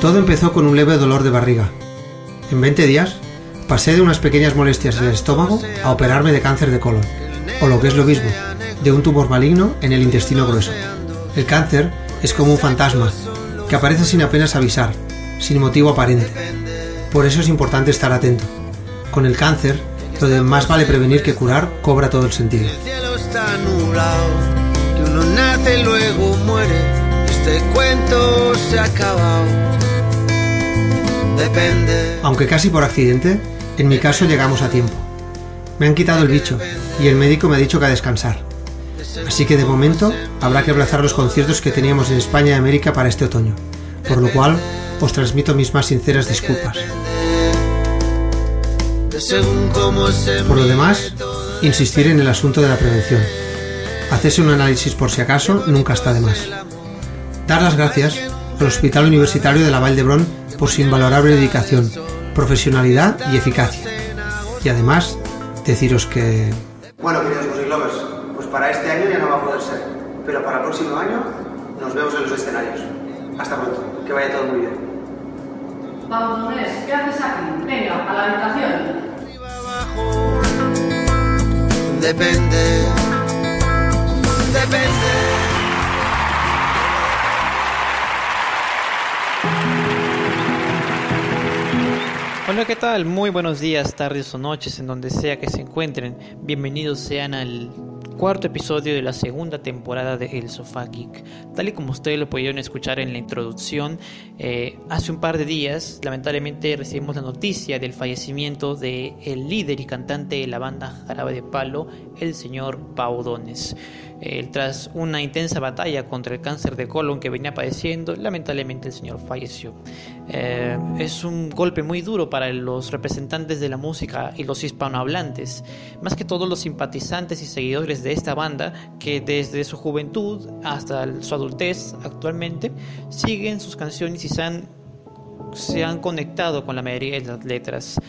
Todo empezó con un leve dolor de barriga. En 20 días pasé de unas pequeñas molestias en el estómago a operarme de cáncer de colon, o lo que es lo mismo, de un tumor maligno en el intestino grueso. El cáncer es como un fantasma, que aparece sin apenas avisar, sin motivo aparente. Por eso es importante estar atento. Con el cáncer, lo de más vale prevenir que curar cobra todo el sentido. Nace y luego muere. Este cuento se ha acabado. Depende. Aunque casi por accidente, en mi caso llegamos a tiempo. Me han quitado el bicho y el médico me ha dicho que a descansar. Así que de momento habrá que aplazar los conciertos que teníamos en España y América para este otoño, por lo cual os transmito mis más sinceras disculpas. Por lo demás, insistir en el asunto de la prevención. Hacerse un análisis por si acaso nunca está de más. Dar las gracias al Hospital Universitario de la Vall por su invalorable dedicación, profesionalidad y eficacia. Y además, deciros que... Bueno, queridos Music Lovers, pues para este año ya no va a poder ser, pero para el próximo año nos vemos en los escenarios. Hasta pronto, que vaya todo muy bien. Vamos, Andrés, ¿qué haces aquí? Venga, a la habitación. Depende. Depende. Hola, ¿qué tal? Muy buenos días, tardes o noches, en donde sea que se encuentren. Bienvenidos sean al cuarto episodio de la segunda temporada de El Sofá Geek. Tal y como ustedes lo pudieron escuchar en la introducción, eh, hace un par de días, lamentablemente recibimos la noticia del fallecimiento de el líder y cantante de la banda Jarabe de Palo, el señor Pau Dones. Eh, tras una intensa batalla contra el cáncer de colon que venía padeciendo, lamentablemente el señor falleció. Eh, es un golpe muy duro para los representantes de la música y los hispanohablantes, más que todos los simpatizantes y seguidores de esta banda que desde su juventud hasta su adultez actualmente siguen sus canciones y se han, se han conectado con la mayoría de las letras.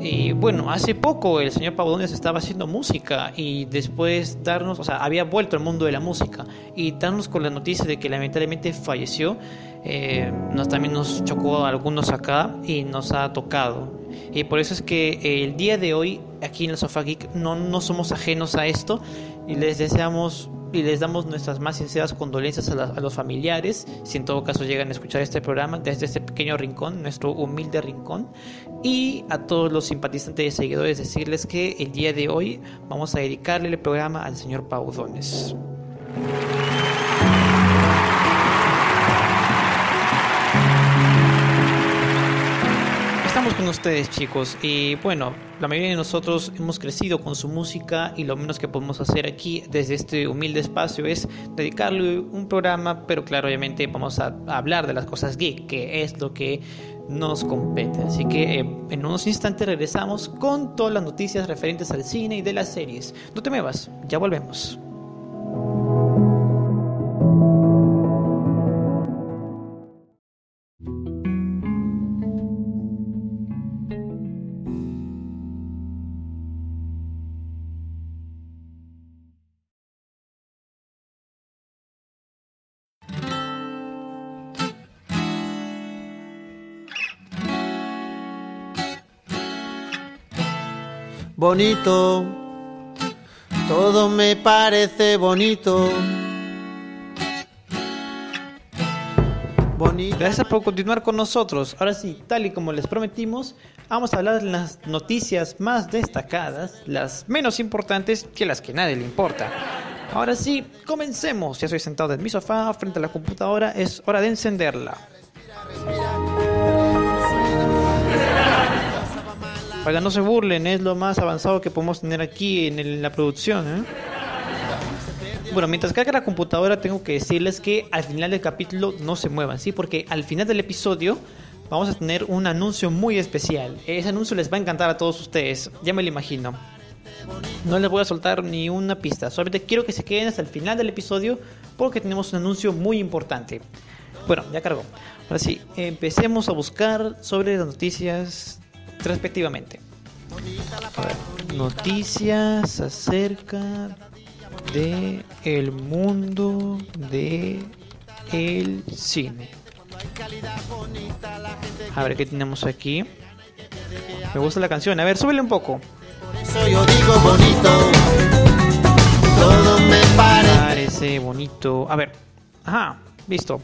Y bueno, hace poco el señor Pavones estaba haciendo música y después darnos, o sea, había vuelto al mundo de la música y darnos con la noticia de que lamentablemente falleció, eh, nos, también nos chocó a algunos acá y nos ha tocado. Y por eso es que el día de hoy, aquí en el Sofá Geek, no, no somos ajenos a esto y les deseamos y les damos nuestras más sinceras condolencias a, la- a los familiares, si en todo caso llegan a escuchar este programa desde este pequeño rincón, nuestro humilde rincón, y a todos los simpatizantes y seguidores decirles que el día de hoy vamos a dedicarle el programa al señor Paudones. Con ustedes chicos y bueno, la mayoría de nosotros hemos crecido con su música y lo menos que podemos hacer aquí desde este humilde espacio es dedicarle un programa, pero claro, obviamente vamos a hablar de las cosas geek, que es lo que nos compete. Así que eh, en unos instantes regresamos con todas las noticias referentes al cine y de las series. No te muevas, ya volvemos. Bonito. Todo me parece bonito. Bonito. Gracias por continuar con nosotros. Ahora sí, tal y como les prometimos, vamos a hablar de las noticias más destacadas, las menos importantes que las que nadie le importa. Ahora sí, comencemos. Ya estoy sentado en mi sofá frente a la computadora, es hora de encenderla. Oiga, no se burlen, es lo más avanzado que podemos tener aquí en el- la producción. ¿eh? Bueno, mientras carga la computadora, tengo que decirles que al final del capítulo no se muevan, ¿sí? Porque al final del episodio vamos a tener un anuncio muy especial. Ese anuncio les va a encantar a todos ustedes, ya me lo imagino. No les voy a soltar ni una pista, solamente quiero que se queden hasta el final del episodio porque tenemos un anuncio muy importante. Bueno, ya cargó. Ahora sí, empecemos a buscar sobre las noticias respectivamente. Noticias acerca de el mundo de el cine. A ver qué tenemos aquí. Me gusta la canción. A ver, súbele un poco. Por eso yo digo bonito. Todo me parece. Parece bonito. A ver. Ajá, listo.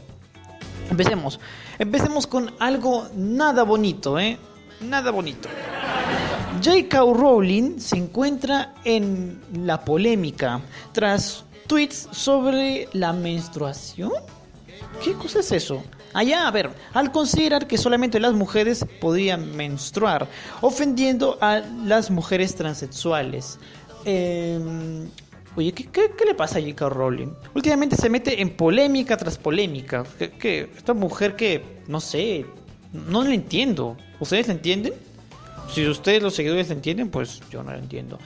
Empecemos. Empecemos con algo nada bonito, ¿eh? Nada bonito. J.K. Rowling se encuentra en la polémica tras tweets sobre la menstruación. ¿Qué cosa es eso? Allá, a ver, al considerar que solamente las mujeres podían menstruar, ofendiendo a las mujeres transexuales. Eh, oye, ¿qué, qué, qué le pasa a J.K. Rowling? Últimamente se mete en polémica tras polémica. ¿Qué, qué? Esta mujer que, no sé, no la entiendo. ¿Ustedes la entienden? Si ustedes los seguidores la entienden, pues yo no la entiendo.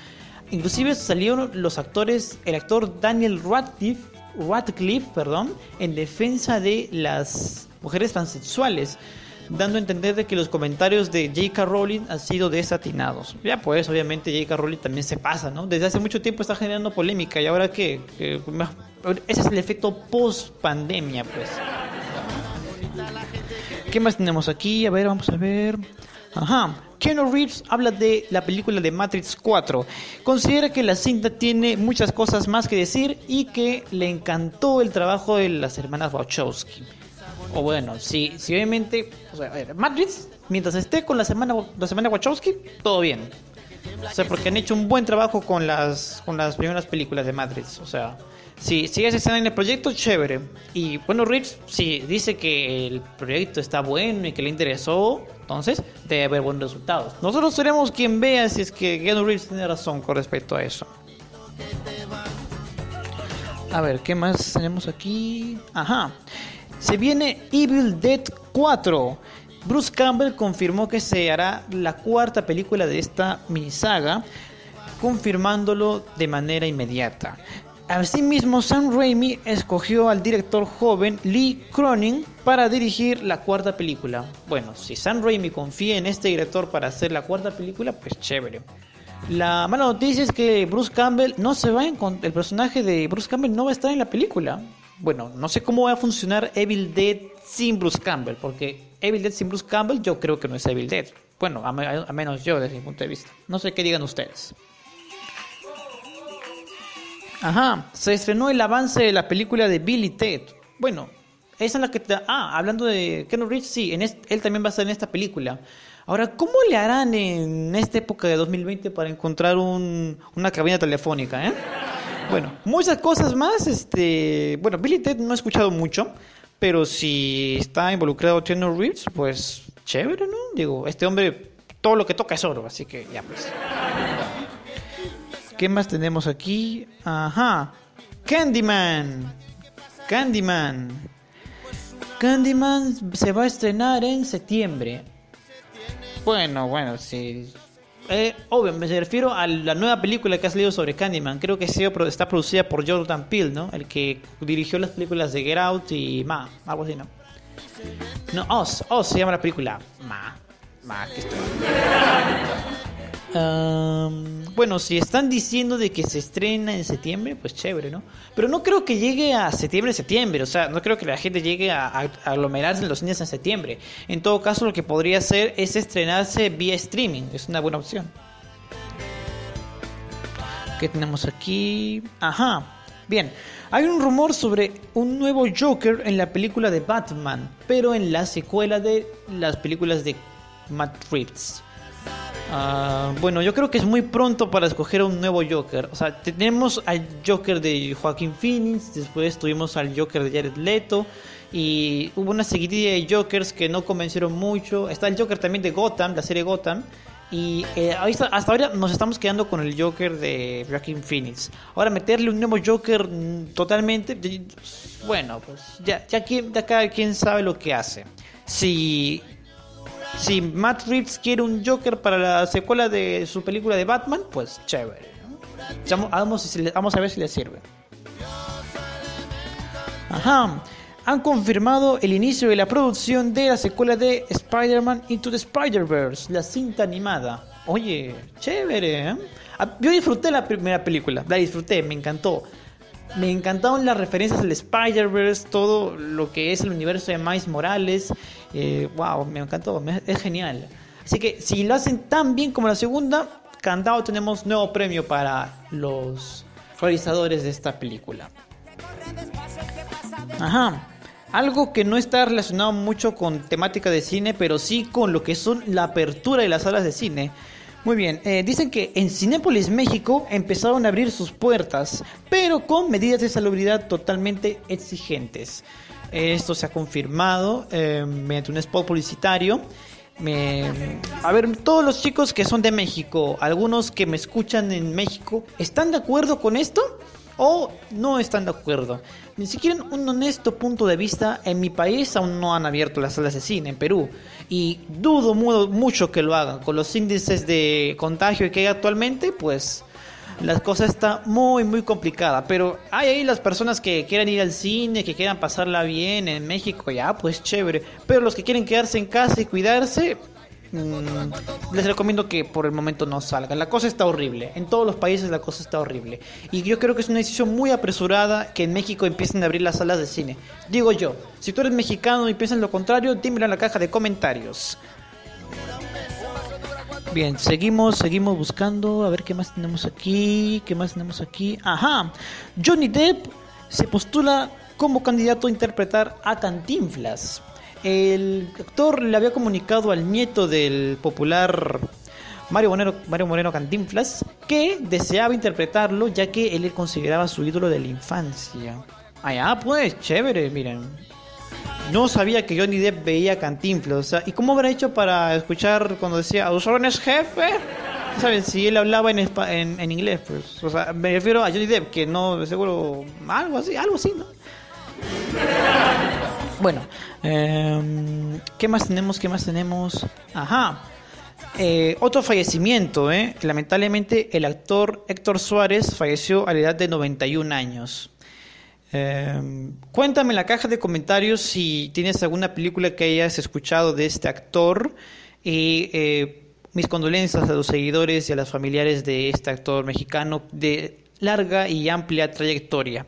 Inclusive salieron los actores, el actor Daniel Radcliffe, Radcliffe perdón, en defensa de las mujeres transexuales, dando a entender de que los comentarios de J.K. Rowling han sido desatinados. Ya pues, obviamente J.K. Rowling también se pasa, ¿no? Desde hace mucho tiempo está generando polémica y ahora ¿Qué? ese es el efecto post pandemia, pues. ¿Qué más tenemos aquí? A ver, vamos a ver. Ajá. Keanu Reeves habla de la película de Matrix 4. Considera que la cinta tiene muchas cosas más que decir y que le encantó el trabajo de las hermanas Wachowski. O bueno, si, si obviamente, o sea, a ver, Matrix, mientras esté con la semana, la semana Wachowski, todo bien. O sea, porque han hecho un buen trabajo con las, con las primeras películas de Matrix. O sea, si, si ellas están en el proyecto, chévere. Y bueno, Reeves, si dice que el proyecto está bueno y que le interesó, entonces debe haber buenos resultados. Nosotros seremos quien vea si es que Keanu Reeves tiene razón con respecto a eso. A ver, ¿qué más tenemos aquí? Ajá. Se viene Evil Dead 4. Bruce Campbell confirmó que se hará la cuarta película de esta minisaga, confirmándolo de manera inmediata. Asimismo, Sam Raimi escogió al director joven Lee Cronin para dirigir la cuarta película. Bueno, si Sam Raimi confía en este director para hacer la cuarta película, pues chévere. La mala noticia es que Bruce Campbell no se va a encontrar, el personaje de Bruce Campbell no va a estar en la película. Bueno, no sé cómo va a funcionar Evil Dead sin Bruce Campbell, porque Evil Dead sin Bruce Campbell yo creo que no es Evil Dead. Bueno, a, menos yo desde mi punto de vista. No sé qué digan ustedes. Ajá, se estrenó el avance de la película de Billy Ted. Bueno, esa es la que... Te... Ah, hablando de Ken Rich, sí, en él también va a estar en esta película. Ahora, ¿cómo le harán en esta época de 2020 para encontrar un, una cabina telefónica, eh? Bueno, muchas cosas más. Este, bueno, Billy Ted no he escuchado mucho, pero si está involucrado Keanu Reeves, pues chévere, ¿no? Digo, este hombre todo lo que toca es oro, así que ya pues. ¿Qué más tenemos aquí? Ajá. Candyman. Candyman. Candyman se va a estrenar en septiembre. Bueno, bueno, sí. Eh, obvio, me refiero a la nueva película que ha salido sobre Candyman. Creo que está producida por Jordan Peele, ¿no? El que dirigió las películas de Get Out y Ma, algo así, ¿no? No, Oz, Oz se llama la película. Ma, Ma, que. Bueno, si están diciendo de que se estrena en septiembre, pues chévere, ¿no? Pero no creo que llegue a septiembre, septiembre. O sea, no creo que la gente llegue a aglomerarse en los cines en septiembre. En todo caso, lo que podría hacer es estrenarse vía streaming. Es una buena opción. ¿Qué tenemos aquí? Ajá. Bien, hay un rumor sobre un nuevo Joker en la película de Batman, pero en la secuela de las películas de Matt Reeves. Uh, bueno, yo creo que es muy pronto para escoger un nuevo Joker. O sea, tenemos al Joker de Joaquín Phoenix, después tuvimos al Joker de Jared Leto y hubo una seguidilla de Jokers que no convencieron mucho. Está el Joker también de Gotham, la serie Gotham. Y eh, hasta ahora nos estamos quedando con el Joker de Joaquin Phoenix. Ahora meterle un nuevo Joker totalmente, bueno, pues ya, ya, ya cada quien sabe lo que hace. Si si Matt Reeves quiere un Joker para la secuela de su película de Batman, pues chévere. Vamos, a ver si le sirve. Ajá. Han confirmado el inicio de la producción de la secuela de Spider-Man Into the Spider-Verse, la cinta animada. Oye, chévere, ¿eh? Yo disfruté la primera película, la disfruté, me encantó. Me encantaron las referencias al Spider-Verse, todo lo que es el universo de Miles Morales. Eh, wow, me encantó, es genial. Así que si lo hacen tan bien como la segunda, cantado tenemos nuevo premio para los realizadores de esta película. Ajá. Algo que no está relacionado mucho con temática de cine, pero sí con lo que son la apertura de las salas de cine. Muy bien, eh, dicen que en Cinépolis México empezaron a abrir sus puertas, pero con medidas de salubridad totalmente exigentes. Esto se ha confirmado eh, mediante un spot publicitario. a ver, todos los chicos que son de México, algunos que me escuchan en México, ¿están de acuerdo con esto? ¿O no están de acuerdo? Ni siquiera un honesto punto de vista, en mi país aún no han abierto las salas de cine, en Perú. Y dudo mucho que lo hagan. Con los índices de contagio que hay actualmente, pues la cosa está muy, muy complicada. Pero hay ahí las personas que quieran ir al cine, que quieran pasarla bien en México, ya, pues chévere. Pero los que quieren quedarse en casa y cuidarse, les recomiendo que por el momento no salgan. La cosa está horrible. En todos los países la cosa está horrible. Y yo creo que es una decisión muy apresurada que en México empiecen a abrir las salas de cine. Digo yo, si tú eres mexicano y piensas lo contrario, dímelo en la caja de comentarios. Bien, seguimos, seguimos buscando. A ver qué más tenemos aquí. ¿Qué más tenemos aquí? Ajá. Johnny Depp se postula como candidato a interpretar a Cantinflas el actor le había comunicado al nieto del popular Mario Moreno, Mario Moreno Cantinflas que deseaba interpretarlo ya que él le consideraba su ídolo de la infancia. Ah, pues, chévere, miren. No sabía que Johnny Depp veía Cantinflas. O sea, ¿y cómo habrá hecho para escuchar cuando decía, ¿a órdenes, jefe? ¿Saben? Si él hablaba en, en, en, inglés, pues. O sea, me refiero a Johnny Depp, que no, seguro, algo así, algo así, ¿no? Bueno, em, ¿qué más tenemos? ¿Qué más tenemos? Ajá. Eh, otro fallecimiento, ¿eh? Lamentablemente el actor Héctor Suárez falleció a la edad de 91 años. Em, cuéntame en la caja de comentarios si tienes alguna película que hayas escuchado de este actor y eh, mis condolencias a los seguidores y a los familiares de este actor mexicano de larga y amplia trayectoria.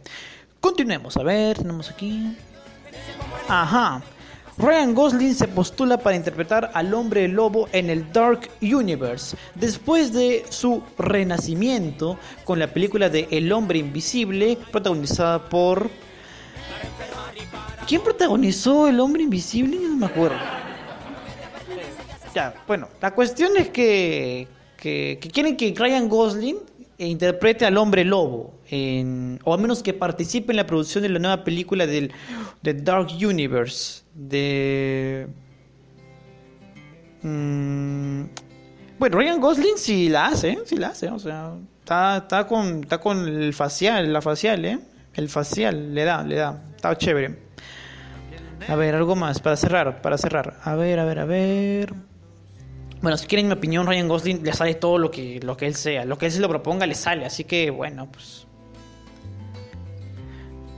Continuemos, a ver, tenemos aquí. Ajá. Ryan Gosling se postula para interpretar al hombre lobo en el Dark Universe, después de su renacimiento con la película de El hombre invisible, protagonizada por... ¿Quién protagonizó El hombre invisible? No me acuerdo. Ya, bueno, la cuestión es que, que, quieren que Ryan Gosling interprete al hombre lobo, o al menos que participe en la producción de la nueva película del The Dark Universe, de... Mm, bueno, Ryan Gosling sí la hace, sí la hace, o sea, está, está, con, está con el facial, la facial, ¿eh? El facial, le da, le da, está chévere. A ver, algo más, para cerrar, para cerrar. A ver, a ver, a ver. Bueno, si quieren mi opinión, Ryan Gosling le sale todo lo que, lo que él sea. Lo que él se lo proponga le sale. Así que, bueno, pues.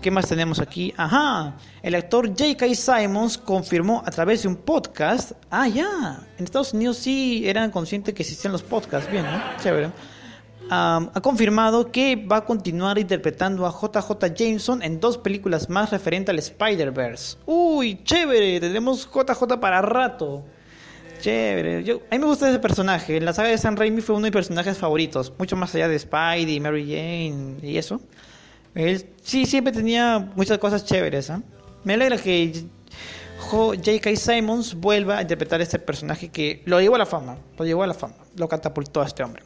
¿Qué más tenemos aquí? Ajá. El actor J.K. Simons confirmó a través de un podcast. Ah, ya. En Estados Unidos sí eran conscientes que existían los podcasts. Bien, ¿no? Chévere. ha confirmado que va a continuar interpretando a JJ Jameson en dos películas más referente al Spider-Verse. Uy, chévere. Tendremos JJ para rato. Chévere. Yo, a mí me gusta ese personaje. En la saga de San Raimi fue uno de mis personajes favoritos. Mucho más allá de Spidey, Mary Jane y eso. Él sí, siempre tenía muchas cosas chéveres. ¿eh? Me alegra que J.K. Simons vuelva a interpretar a este personaje que lo llevó a la fama. Lo llevó a la fama. Lo catapultó a este hombre.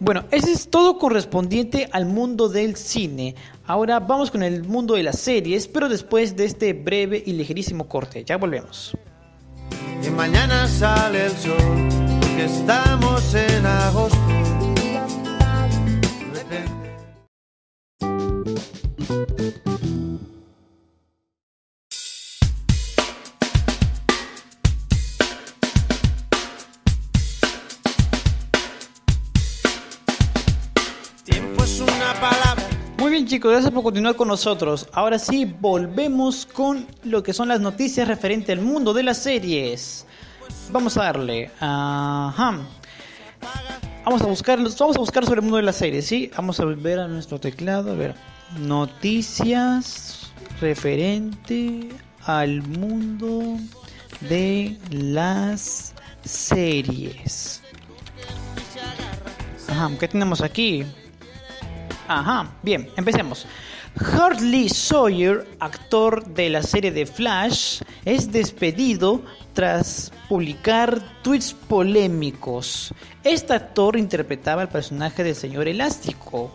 Bueno, ese es todo correspondiente al mundo del cine. Ahora vamos con el mundo de las series, pero después de este breve y ligerísimo corte. Ya volvemos y mañana sale el sol, porque estamos en agosto. Chicos, gracias por continuar con nosotros. Ahora sí, volvemos con lo que son las noticias referente al mundo de las series. Vamos a darle. Ajá. vamos a buscar, vamos a buscar sobre el mundo de la serie, ¿sí? Vamos a ver a nuestro teclado, a ver. Noticias referente al mundo de las series. Ajá, ¿qué tenemos aquí? Ajá, bien, empecemos. Hartley Sawyer, actor de la serie de Flash, es despedido tras publicar tweets polémicos. Este actor interpretaba el personaje del señor Elástico.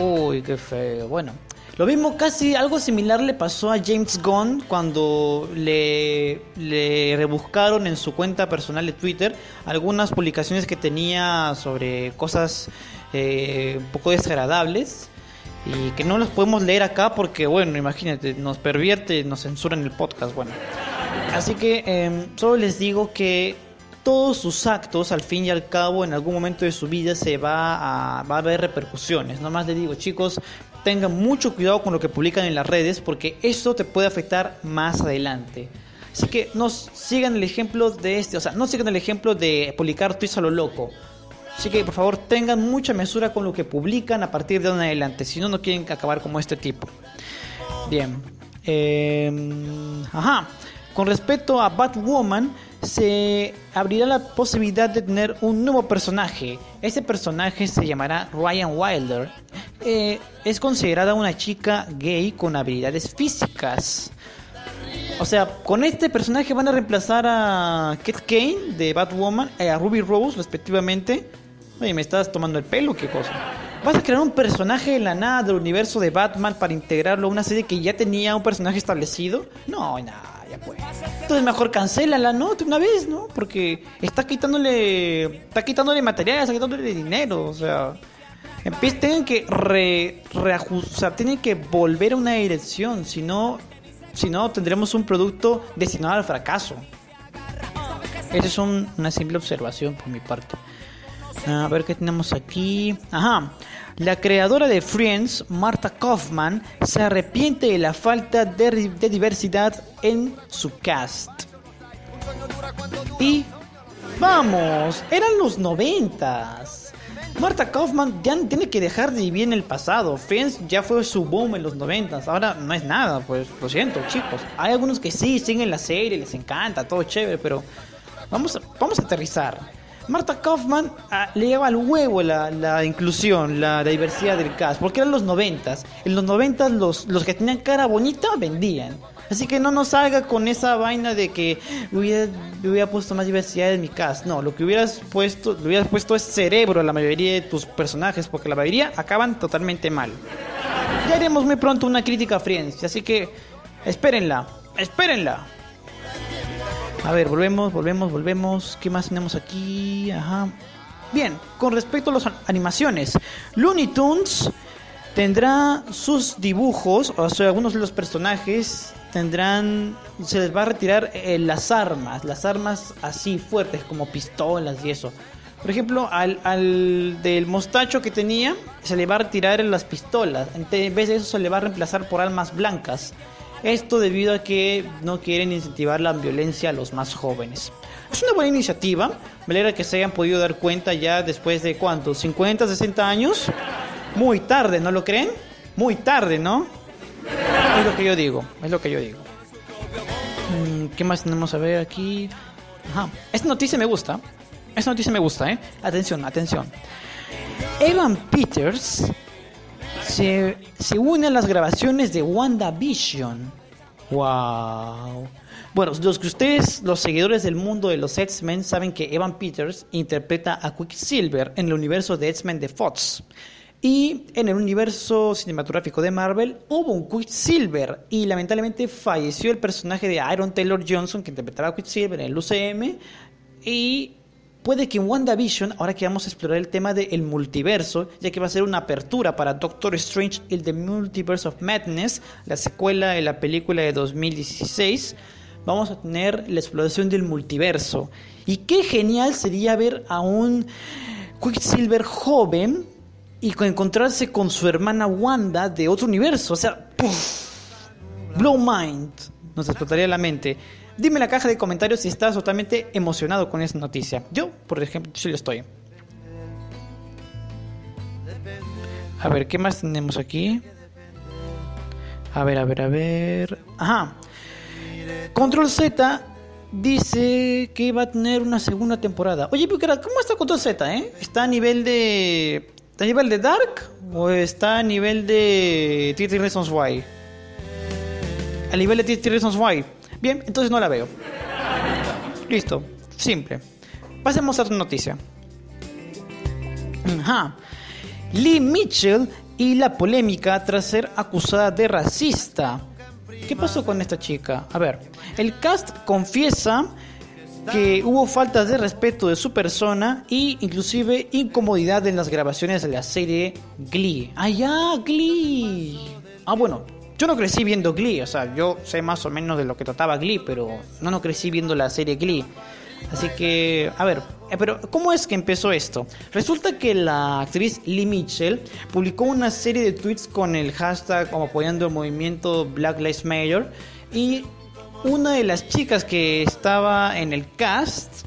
Uy, qué feo. Bueno, lo mismo, casi algo similar le pasó a James Gunn cuando le, le rebuscaron en su cuenta personal de Twitter algunas publicaciones que tenía sobre cosas eh, un poco desagradables y que no las podemos leer acá porque, bueno, imagínate, nos pervierte, nos censuran el podcast, bueno. Así que em, solo les digo que todos sus actos, al fin y al cabo, en algún momento de su vida se va a, va a haber repercusiones. Nomás les digo, chicos, tengan mucho cuidado con lo que publican en las redes porque eso te puede afectar más adelante. Así que no sigan el ejemplo de este, o sea, no sigan el ejemplo de publicar tweets a lo loco. Así que por favor tengan mucha mesura con lo que publican a partir de ahora en adelante, si no, no quieren acabar como este tipo. Bien. Em, ajá. Con respecto a Batwoman, se abrirá la posibilidad de tener un nuevo personaje. Este personaje se llamará Ryan Wilder. Eh, es considerada una chica gay con habilidades físicas. O sea, con este personaje van a reemplazar a Kate Kane de Batwoman, eh, a Ruby Rose respectivamente. Oye, me estás tomando el pelo, qué cosa. ¿Vas a crear un personaje de la nada del universo de Batman para integrarlo a una serie que ya tenía un personaje establecido? No, nada. Pues. Entonces mejor cancélala, ¿no? De una vez, ¿no? Porque está quitándole. Está quitándole material, está quitándole dinero. O sea. tienen que re, reajustar, tienen que volver a una dirección. Si no, si tendremos un producto destinado al fracaso. Esa es una simple observación por mi parte. A ver qué tenemos aquí. Ajá. La creadora de Friends, Marta Kaufman, se arrepiente de la falta de, diversidad en su cast. Y vamos, eran los noventas. Marta Kaufman ya tiene que dejar de vivir en el pasado. Friends ya fue su boom en los noventas. Ahora no es nada, pues lo siento, chicos. Hay algunos que sí siguen la serie, les encanta, todo chévere, pero vamos vamos a aterrizar. Marta Kaufman ah, le lleva al huevo la, inclusión, la, diversidad del cast, porque eran los noventas. En los noventas los, los que tenían cara bonita vendían. Así que no nos salga con esa vaina de que hubiera, hubiera puesto más diversidad en mi cast. No, lo que hubieras puesto, lo hubieras puesto es cerebro a la mayoría de tus personajes, porque la mayoría acaban totalmente mal. Ya haremos muy pronto una crítica a Friends, así que espérenla, espérenla. A ver, volvemos, volvemos, volvemos. ¿Qué más tenemos aquí? Ajá. Bien, con respecto a las animaciones, Looney Tunes tendrá sus dibujos, o sea, algunos de los personajes tendrán, se les va a retirar eh, las armas, las armas así fuertes como pistolas y eso. Por ejemplo, al, al, del mostacho que tenía, se le va a retirar las pistolas. En vez de eso, se le va a reemplazar por armas blancas. Esto debido a que no quieren incentivar la violencia a los más jóvenes. Es una buena iniciativa, me alegra que se hayan podido dar cuenta ya después de cuántos, 50, 60 años. Muy tarde, ¿no lo creen? Muy tarde, ¿no? Es lo que yo digo, es lo que yo digo. Mm, ¿Qué más tenemos a ver aquí? Ajá, esta noticia me gusta. Esta noticia me gusta, ¿eh? Atención, atención. Evan Peters se, se une a las grabaciones de WandaVision. ¡Wow! Bueno, los que ustedes, los seguidores del mundo de los X-Men, saben que Evan Peters interpreta a Quicksilver en el universo de X-Men de Fox. Y en el universo cinematográfico de Marvel hubo un Quicksilver y lamentablemente falleció el personaje de Iron Taylor Johnson que interpretaba a Quicksilver en el UCM y Puede que en WandaVision, ahora que vamos a explorar el tema del multiverso, ya que va a ser una apertura para Doctor Strange y The Multiverse of Madness, la secuela de la película de 2016, vamos a tener la exploración del multiverso. Y qué genial sería ver a un Quicksilver joven y encontrarse con su hermana Wanda de otro universo. O sea, blow mind, nos explotaría la mente. Dime en la caja de comentarios si estás totalmente emocionado con esta noticia. Yo, por ejemplo, sí lo estoy. A ver, ¿qué más tenemos aquí? A ver, a ver, a ver. Ajá. Control Z dice que va a tener una segunda temporada. Oye, pero ¿cómo está Control Z, eh? ¿Está a nivel de. ¿Está a nivel de Dark? ¿O está a nivel de 30 Reasons Why? A nivel de 30 Reasons Why. Bien, entonces no la veo. Listo, simple. Pasemos a otra noticia. Ajá. Lee Mitchell y la polémica tras ser acusada de racista. ¿Qué pasó con esta chica? A ver, el cast confiesa que hubo faltas de respeto de su persona y inclusive incomodidad en las grabaciones de la serie Glee. Ah, ya, Glee. Ah, bueno, yo no crecí viendo Glee, o sea, yo sé más o menos de lo que trataba Glee, pero no, no crecí viendo la serie Glee. Así que, a ver, eh, pero ¿cómo es que empezó esto? Resulta que la actriz Lee Mitchell publicó una serie de tweets con el hashtag como apoyando el movimiento Black Lives Matter y una de las chicas que estaba en el cast,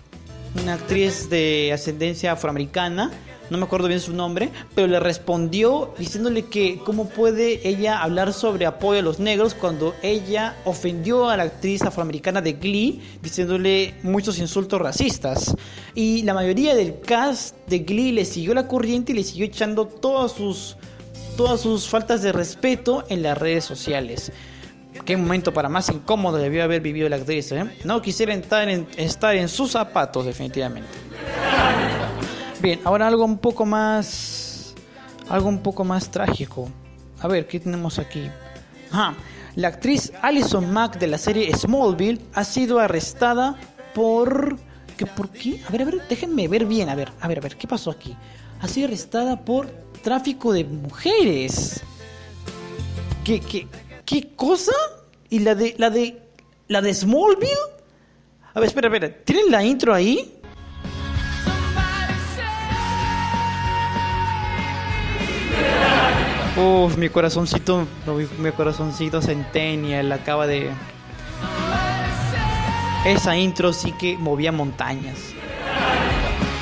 una actriz de ascendencia afroamericana, no me acuerdo bien su nombre, pero le respondió diciéndole que cómo puede ella hablar sobre apoyo a los negros cuando ella ofendió a la actriz afroamericana de Glee diciéndole muchos insultos racistas. Y la mayoría del cast de Glee le siguió la corriente y le siguió echando todas sus, todas sus faltas de respeto en las redes sociales. Qué momento para más incómodo debió haber vivido la actriz. ¿eh? No quisiera estar en, estar en sus zapatos, definitivamente. Bien, ahora algo un poco más. Algo un poco más trágico. A ver, ¿qué tenemos aquí? La actriz Alison Mack de la serie Smallville ha sido arrestada por. ¿Qué, ¿Por qué? A ver, a ver, déjenme ver bien. A ver, a ver, a ver, ¿qué pasó aquí? Ha sido arrestada por tráfico de mujeres. ¿Qué, qué, qué cosa? ¿Y la de. la de. la de Smallville? A ver, espera, espera. ¿Tienen la intro ahí? Uf, mi corazoncito, mi corazoncito centennial acaba de... Esa intro sí que movía montañas.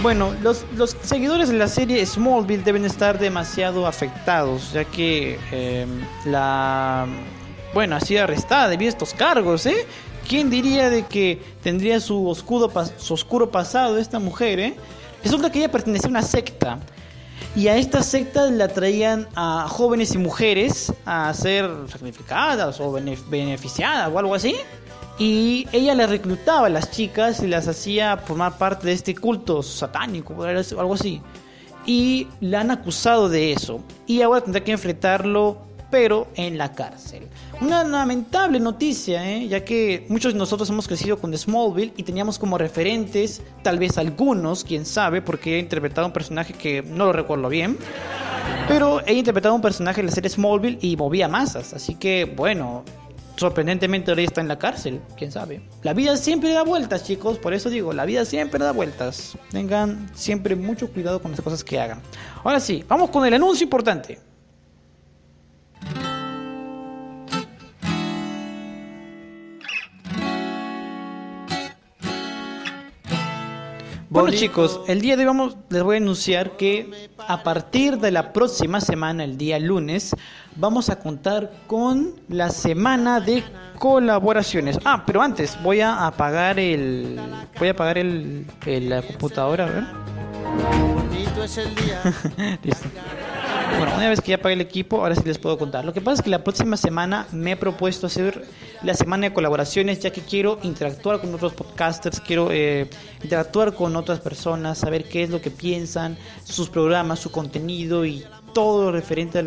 Bueno, los, seguidores de la serie Smallville deben estar demasiado afectados, ya que eh, la... Bueno, ha sido arrestada debido a estos cargos, ¿eh? ¿Quién diría de que tendría su oscuro, su oscuro pasado esta mujer, eh? Resulta que ella pertenecía a una secta y a esta secta la traían a jóvenes y mujeres a ser sacrificadas o beneficiadas o algo así. Y ella le reclutaba a las chicas y las hacía formar parte de este culto satánico o algo así. Y la han acusado de eso. Y ahora tendrá que enfrentarlo pero en la cárcel. Una lamentable noticia, ¿eh? ya que muchos de nosotros hemos crecido con Smallville y teníamos como referentes, tal vez algunos, quién sabe, porque he interpretado un personaje que no lo recuerdo bien. Pero he interpretado un personaje en la serie Smallville y movía masas, así que bueno, sorprendentemente ahora está en la cárcel, quién sabe. La vida siempre da vueltas, chicos, por eso digo, la vida siempre da vueltas. Tengan siempre mucho cuidado con las cosas que hagan. Ahora sí, vamos con el anuncio importante. Bueno chicos, el día de hoy vamos, les voy a anunciar que a partir de la próxima semana, el día lunes, vamos a contar con la semana de colaboraciones. Ah, pero antes voy a apagar el, voy a apagar el, la computadora, a ver. Listo. Una vez que ya pagué el equipo, ahora sí les puedo contar. Lo que pasa es que la próxima semana me he propuesto hacer la semana de colaboraciones, ya que quiero interactuar con otros podcasters, quiero eh, interactuar con otras personas, saber qué es lo que piensan, sus programas, su contenido y todo referente a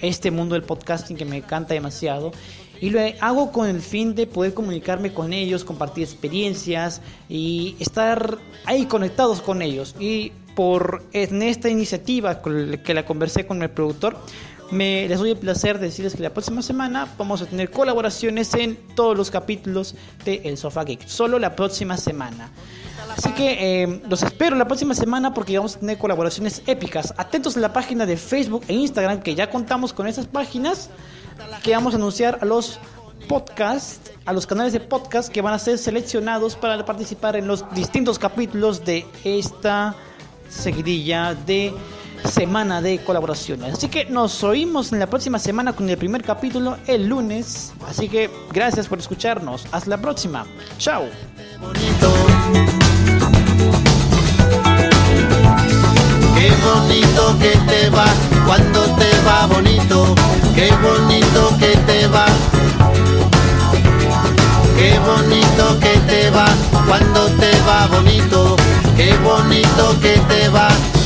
este mundo del podcasting que me encanta demasiado. Y lo hago con el fin de poder comunicarme con ellos, compartir experiencias y estar ahí conectados con ellos. Y por esta iniciativa que la conversé con el productor, me les doy el placer de decirles que la próxima semana vamos a tener colaboraciones en todos los capítulos de El Sofá Geek. Solo la próxima semana. Así que eh, los espero la próxima semana porque vamos a tener colaboraciones épicas. Atentos a la página de Facebook e Instagram que ya contamos con esas páginas que vamos a anunciar a los podcasts, a los canales de podcast que van a ser seleccionados para participar en los distintos capítulos de esta seguidilla de semana de colaboraciones. Así que nos oímos en la próxima semana con el primer capítulo el lunes. Así que gracias por escucharnos. Hasta la próxima. Chao. Qué bonito que te va cuando te va bonito. Qué bonito que te va. Qué bonito que te va cuando te va bonito qué bonito que te va.